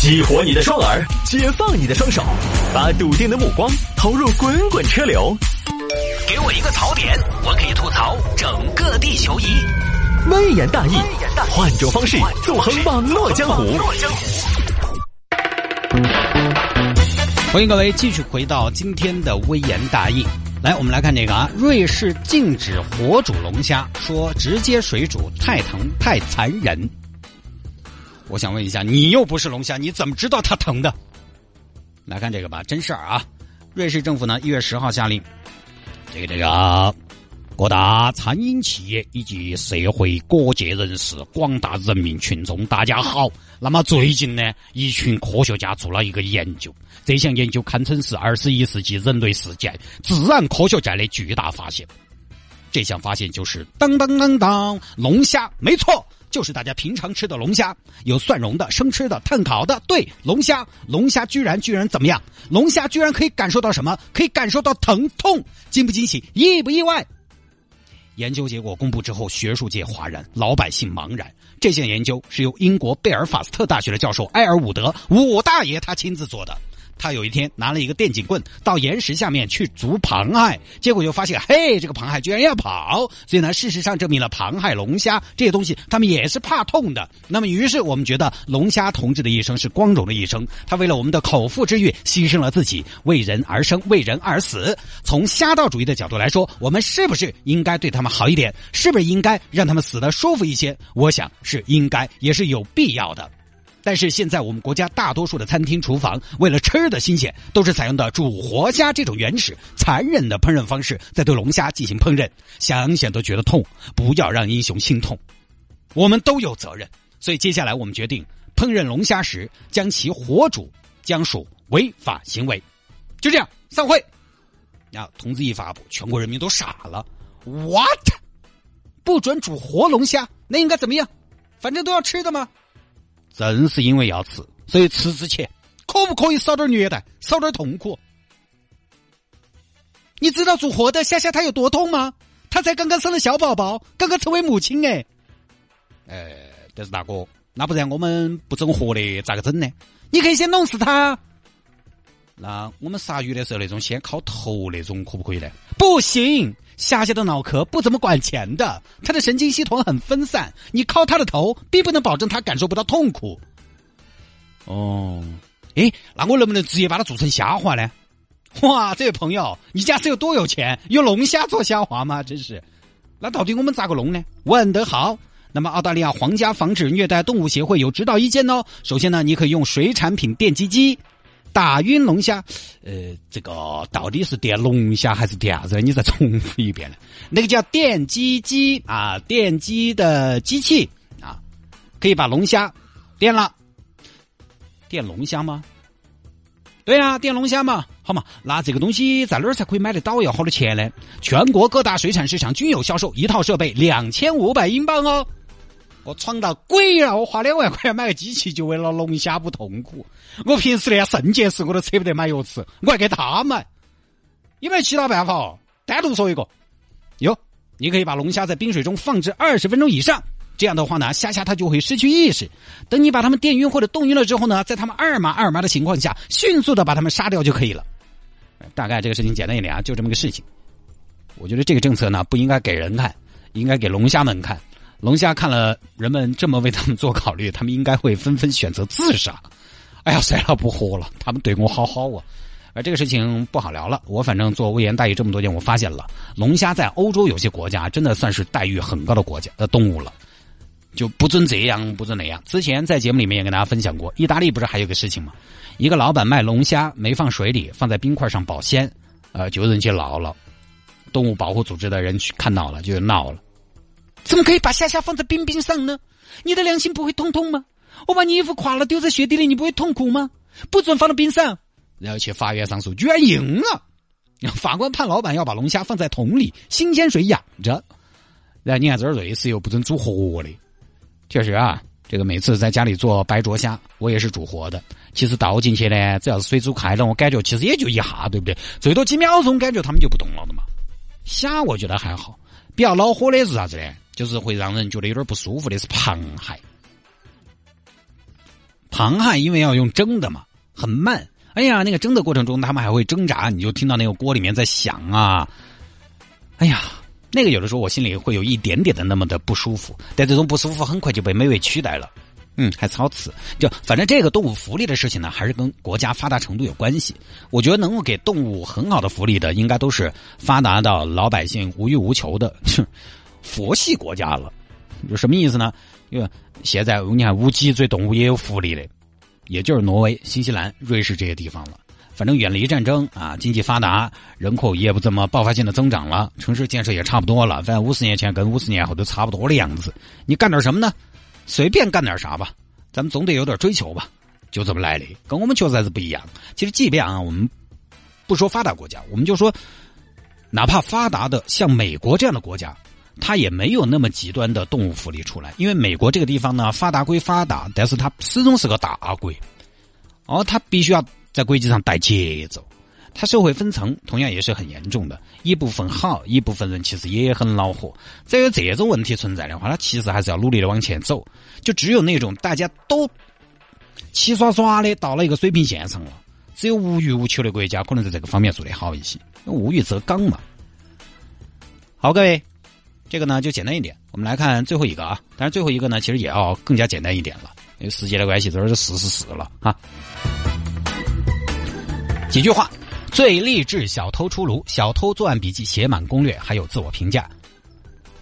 激活你的双耳，解放你的双手，把笃定的目光投入滚滚车流。给我一个槽点，我可以吐槽整个地球仪。微言大义，换种方式纵横网络江湖。欢迎各位继续回到今天的微言大义。来，我们来看这个啊，瑞士禁止活煮龙虾，说直接水煮太疼太残忍。我想问一下，你又不是龙虾，你怎么知道它疼的？来看这个吧，真事儿啊！瑞士政府呢，一月十号下令，这个这个各大餐饮企业以及社会各界人士、广大人民群众，大家好。那么最近呢，一群科学家做了一个研究，这项研究堪称是二十一世纪人类世界自然科学界的巨大发现。这项发现就是当当当当，龙虾，没错。就是大家平常吃的龙虾，有蒜蓉的、生吃的、炭烤的。对，龙虾，龙虾居然居然怎么样？龙虾居然可以感受到什么？可以感受到疼痛，惊不惊喜？意不意外？研究结果公布之后，学术界哗然，老百姓茫然。这项研究是由英国贝尔法斯特大学的教授埃尔伍德伍大爷他亲自做的。他有一天拿了一个电警棍到岩石下面去逐螃蟹，结果就发现，嘿，这个螃蟹居然要跑。所以呢，事实上证明了螃蟹、龙虾这些东西，他们也是怕痛的。那么，于是我们觉得龙虾同志的一生是光荣的一生。他为了我们的口腹之欲，牺牲了自己，为人而生，为人而死。从虾道主义的角度来说，我们是不是应该对他们好一点？是不是应该让他们死的舒服一些？我想是应该，也是有必要的。但是现在我们国家大多数的餐厅厨房，为了吃的新鲜，都是采用的煮活虾这种原始、残忍的烹饪方式，在对龙虾进行烹饪，想想都觉得痛。不要让英雄心痛，我们都有责任。所以接下来我们决定，烹饪龙虾时将其活煮，将属违法行为。就这样，散会。啊，通知一发布，全国人民都傻了。What？不准煮活龙虾？那应该怎么样？反正都要吃的吗？正是因为要吃，所以吃之前可不可以少点虐待，少点痛苦？你知道做活的虾虾它有多痛吗？它才刚刚生了小宝宝，刚刚成为母亲哎。哎，但是大哥，那不然我们不整活的咋个整呢？你可以先弄死它。那我们杀鱼的时候那种先烤头那种可不可以呢？不行。虾虾的脑壳不怎么管钱的，它的神经系统很分散，你靠它的头，并不能保证它感受不到痛苦。哦，哎，那我能不能直接把它做成虾滑呢？哇，这位朋友，你家是有多有钱？用龙虾做虾滑吗？真是，那到底我们咋个弄呢？问得好。那么，澳大利亚皇家防止虐待动物协会有指导意见哦。首先呢，你可以用水产品电击机。打晕龙虾，呃，这个到底是电龙虾还是电啥子？你再重复一遍呢？那个叫电击机啊，电击的机器啊，可以把龙虾电了。电龙虾吗？对啊，电龙虾嘛，好嘛。那这个东西在哪儿才可以买得到？要好多钱呢？全国各大水产市场均有销售，一套设备两千五百英镑哦。我闯到鬼了！我花两万块钱买个机器，就为了龙虾不痛苦。我平时连肾结石我都舍不得买药吃，我还给他买。有没有其他办法？单独说一个。有，你可以把龙虾在冰水中放置二十分钟以上，这样的话呢，虾虾它就会失去意识。等你把它们电晕或者冻晕了之后呢，在它们二麻二麻的情况下，迅速的把它们杀掉就可以了。大概这个事情简单一点啊，就这么个事情。我觉得这个政策呢，不应该给人看，应该给龙虾们看。龙虾看了人们这么为他们做考虑，他们应该会纷纷选择自杀。哎呀，算了，不活了。他们对我好好啊，而这个事情不好聊了。我反正做微言待遇这么多年，我发现了龙虾在欧洲有些国家真的算是待遇很高的国家的动物了，就不准这样，不准那样。之前在节目里面也跟大家分享过，意大利不是还有个事情吗？一个老板卖龙虾没放水里，放在冰块上保鲜，呃，就有人去闹了，动物保护组织的人去看到了，就闹了。怎么可以把虾虾放在冰冰上呢？你的良心不会痛痛吗？我把你衣服垮了丢在雪地里，你不会痛苦吗？不准放到冰上，然后去法院上诉，居然赢了。法官判老板要把龙虾放在桶里，新鲜水养着。然后你看这儿瑞士又不准煮活的，确实啊，这个每次在家里做白灼虾，我也是煮活的。其实倒进去呢，只要是水煮开了，我感觉其实也就一下，对不对？最多几秒钟，感觉他们就不动了的嘛。虾我觉得还好，比较恼火的是啥子呢？就是会让人觉得有点不舒服的是螃蟹，螃蟹因为要用蒸的嘛，很慢。哎呀，那个蒸的过程中，他们还会挣扎，你就听到那个锅里面在响啊。哎呀，那个有的时候我心里会有一点点的那么的不舒服，但这种不舒服很快就被美味取代了。嗯，还操词，就反正这个动物福利的事情呢，还是跟国家发达程度有关系。我觉得能够给动物很好的福利的，应该都是发达到老百姓无欲无求的佛系国家了。有什么意思呢？因为现在你看无脊椎动物也有福利的，也就是挪威、新西兰、瑞士这些地方了。反正远离战争啊，经济发达，人口也不怎么爆发性的增长了，城市建设也差不多了。反正五十年前跟五十年后都差不多的样子。你干点什么呢？随便干点啥吧，咱们总得有点追求吧，就这么来的，跟我们确实是不一样。其实，即便啊，我们不说发达国家，我们就说，哪怕发达的像美国这样的国家，它也没有那么极端的动物福利出来。因为美国这个地方呢，发达归发达，但是它始终是个大国，哦，它必须要在国际上带节奏。它社会分层同样也是很严重的，一部分好，一部分人其实也很恼火。只有这种问题存在的话，它其实还是要努力的往前走。就只有那种大家都齐刷刷的到了一个水平线上了，只有无欲无求的国家可能在这个方面做得好一些。无欲则刚嘛。好，各位，这个呢就简单一点。我们来看最后一个啊，当然最后一个呢其实也要更加简单一点了，因为时间的关系，这是四十四了啊。几句话。最励志小偷出炉，小偷作案笔记写满攻略，还有自我评价。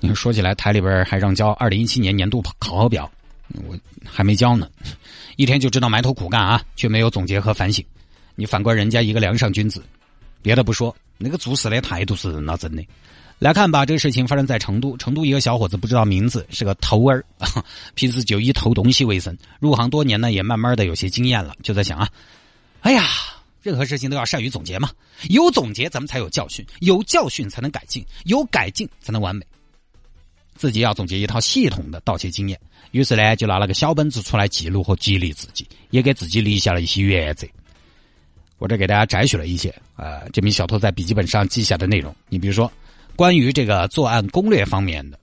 你说起来，台里边还让交二零一七年年度考核表，我还没交呢，一天就知道埋头苦干啊，却没有总结和反省。你反观人家一个梁上君子，别的不说，那个做事的态度是那真的。来看吧，这个事情发生在成都，成都一个小伙子不知道名字，是个偷儿，平时就以偷东西为生。入行多年呢，也慢慢的有些经验了，就在想啊，哎呀。任何事情都要善于总结嘛，有总结咱们才有教训，有教训才能改进，有改进才能完美。自己要总结一套系统的盗窃经验，于是呢就拿了个小本子出来记录和激励自己，也给自己立下了一些原则。我这给大家摘取了一些啊，这名小偷在笔记本上记下的内容。你比如说，关于这个作案攻略方面的。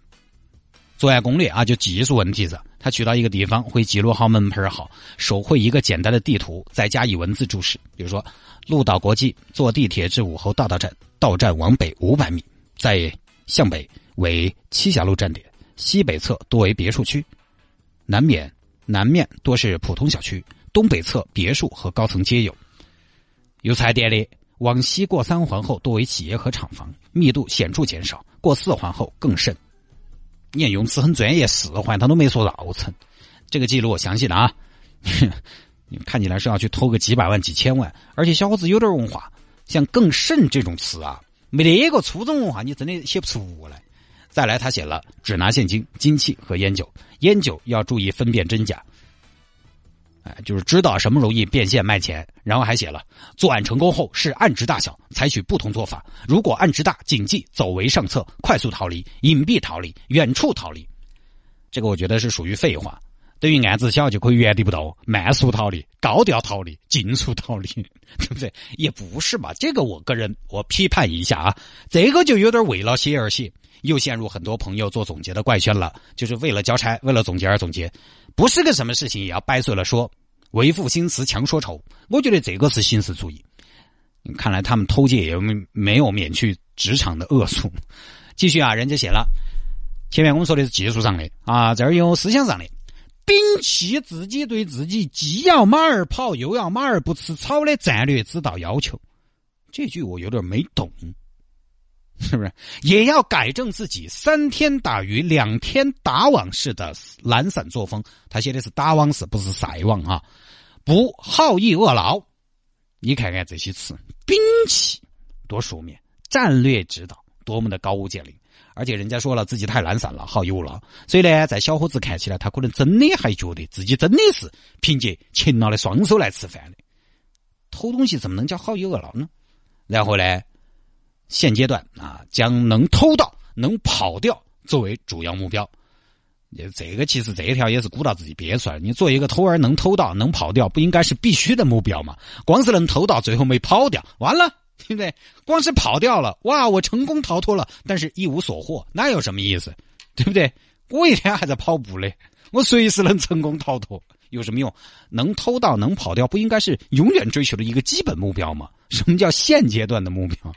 作案攻略啊，就技术问题上。他去到一个地方，会记录好门牌号，手绘一个简单的地图，再加以文字注释。比如说，鹿岛国际，坐地铁至武侯大道站，到站往北五百米，在向北为栖霞路站点，西北侧多为别墅区，南面南面多是普通小区，东北侧别墅和高层皆有。有彩电的，往西过三环后多为企业和厂房，密度显著减少；过四环后更甚。念用词很专业，四环他都没说绕城，这个记录我相信了啊！看起来是要去偷个几百万、几千万，而且小伙子有点文化，像“更甚”这种词啊，没得个初中文化，你真的写不出来。再来，他写了只拿现金、金器和烟酒，烟酒要注意分辨真假。哎，就是知道什么容易变现卖钱，然后还写了作案成功后是案值大小，采取不同做法。如果案值大，谨记走为上策，快速逃离，隐蔽逃离，远处逃离。这个我觉得是属于废话，等于案子小就可以原地不动，慢速逃离，高调逃离，尽速逃离，对不对？也不是吧？这个我个人我批判一下啊，这个就有点为了写而写，又陷入很多朋友做总结的怪圈了，就是为了交差，为了总结而总结。不是个什么事情也要掰碎了说，为赋新词强说愁。我觉得这个是形式主义。看来他们偷窃也没没有免去职场的恶俗。继续啊，人家写了，前面我们说的是技术上的啊，这儿有思想上的，摒弃自己对自己既要马儿跑又要马儿不吃草的战略指导要求。这句我有点没懂。是不是也要改正自己三天打鱼两天打网式的懒散作风？他写的是打网式，不是晒网啊！不好逸恶劳，你看看这些词，摒弃多书面，战略指导多么的高屋建瓴，而且人家说了自己太懒散了，好逸恶劳，所以呢，在小伙子看起来，他可能真的还觉得自己真的是凭借勤劳的双手来吃饭的，偷东西怎么能叫好逸恶劳呢？然后呢？现阶段啊，将能偷到、能跑掉作为主要目标。这个其实这一条也是鼓捣自己憋出来。你做一个偷儿，能偷到、能跑掉，不应该是必须的目标吗？光是能偷到，最后没跑掉，完了，对不对？光是跑掉了，哇，我成功逃脱了，但是一无所获，那有什么意思？对不对？我一天还在跑步嘞，我随时能成功逃脱，有什么用？能偷到能跑掉，不应该是永远追求的一个基本目标吗？什么叫现阶段的目标？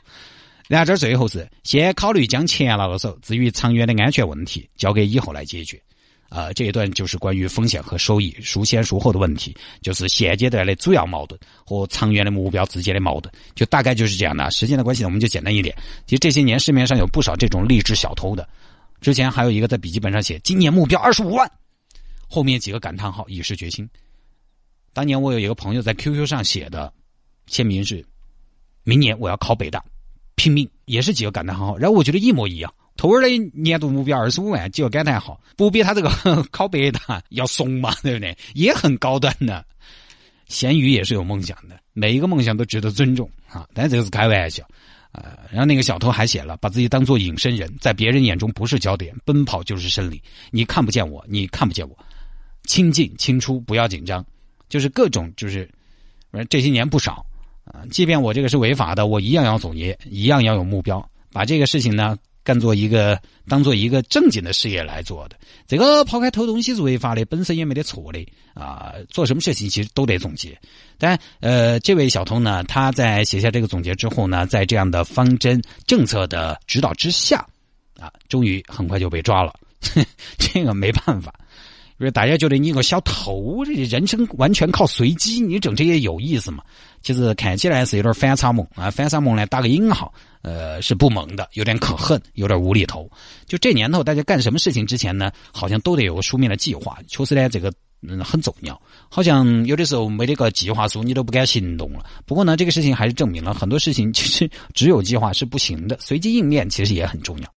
然后这最后是先考虑将钱拿到手，至于长远的安全问题，交给以后来解决。啊，这一段就是关于风险和收益孰先孰后的问题，就是现阶段的主要矛盾和长远的目标之间的矛盾，就大概就是这样的。时间的关系呢，我们就简单一点。其实这些年市面上有不少这种励志小偷的，之前还有一个在笔记本上写今年目标二十五万，后面几个感叹号以示决心。当年我有一个朋友在 QQ 上写的签名是，明年我要考北大，拼命，也是几个感叹号，然后我觉得一模一样。偷儿的年度目标二十五万，几个感叹号，不比他这个考北大要怂嘛，对不对？也很高端的。咸鱼也是有梦想的，每一个梦想都值得尊重啊！但这个是开玩笑啊。然后那个小偷还写了，把自己当做隐身人，在别人眼中不是焦点，奔跑就是胜利。你看不见我，你看不见我，清进清出，不要紧张，就是各种就是，反正这些年不少啊。即便我这个是违法的，我一样要总结，一样要有目标，把这个事情呢。干做一个当做一个正经的事业来做的，这个抛开偷东西是违法的，本身也没得错的啊。做什么事情其实都得总结。但呃，这位小偷呢，他在写下这个总结之后呢，在这样的方针政策的指导之下，啊，终于很快就被抓了。这个没办法，因为大家觉得你一个小偷，这人生完全靠随机，你整这些有意思吗？其实看起来是有点反差萌啊，反差萌呢打个引号。呃，是不萌的，有点可恨，有点无厘头。就这年头，大家干什么事情之前呢，好像都得有个书面的计划。确实呢，这个嗯很重要。好像有的时候没得个计划书，你都不敢行动了。不过呢，这个事情还是证明了很多事情其实只有计划是不行的，随机应变其实也很重要。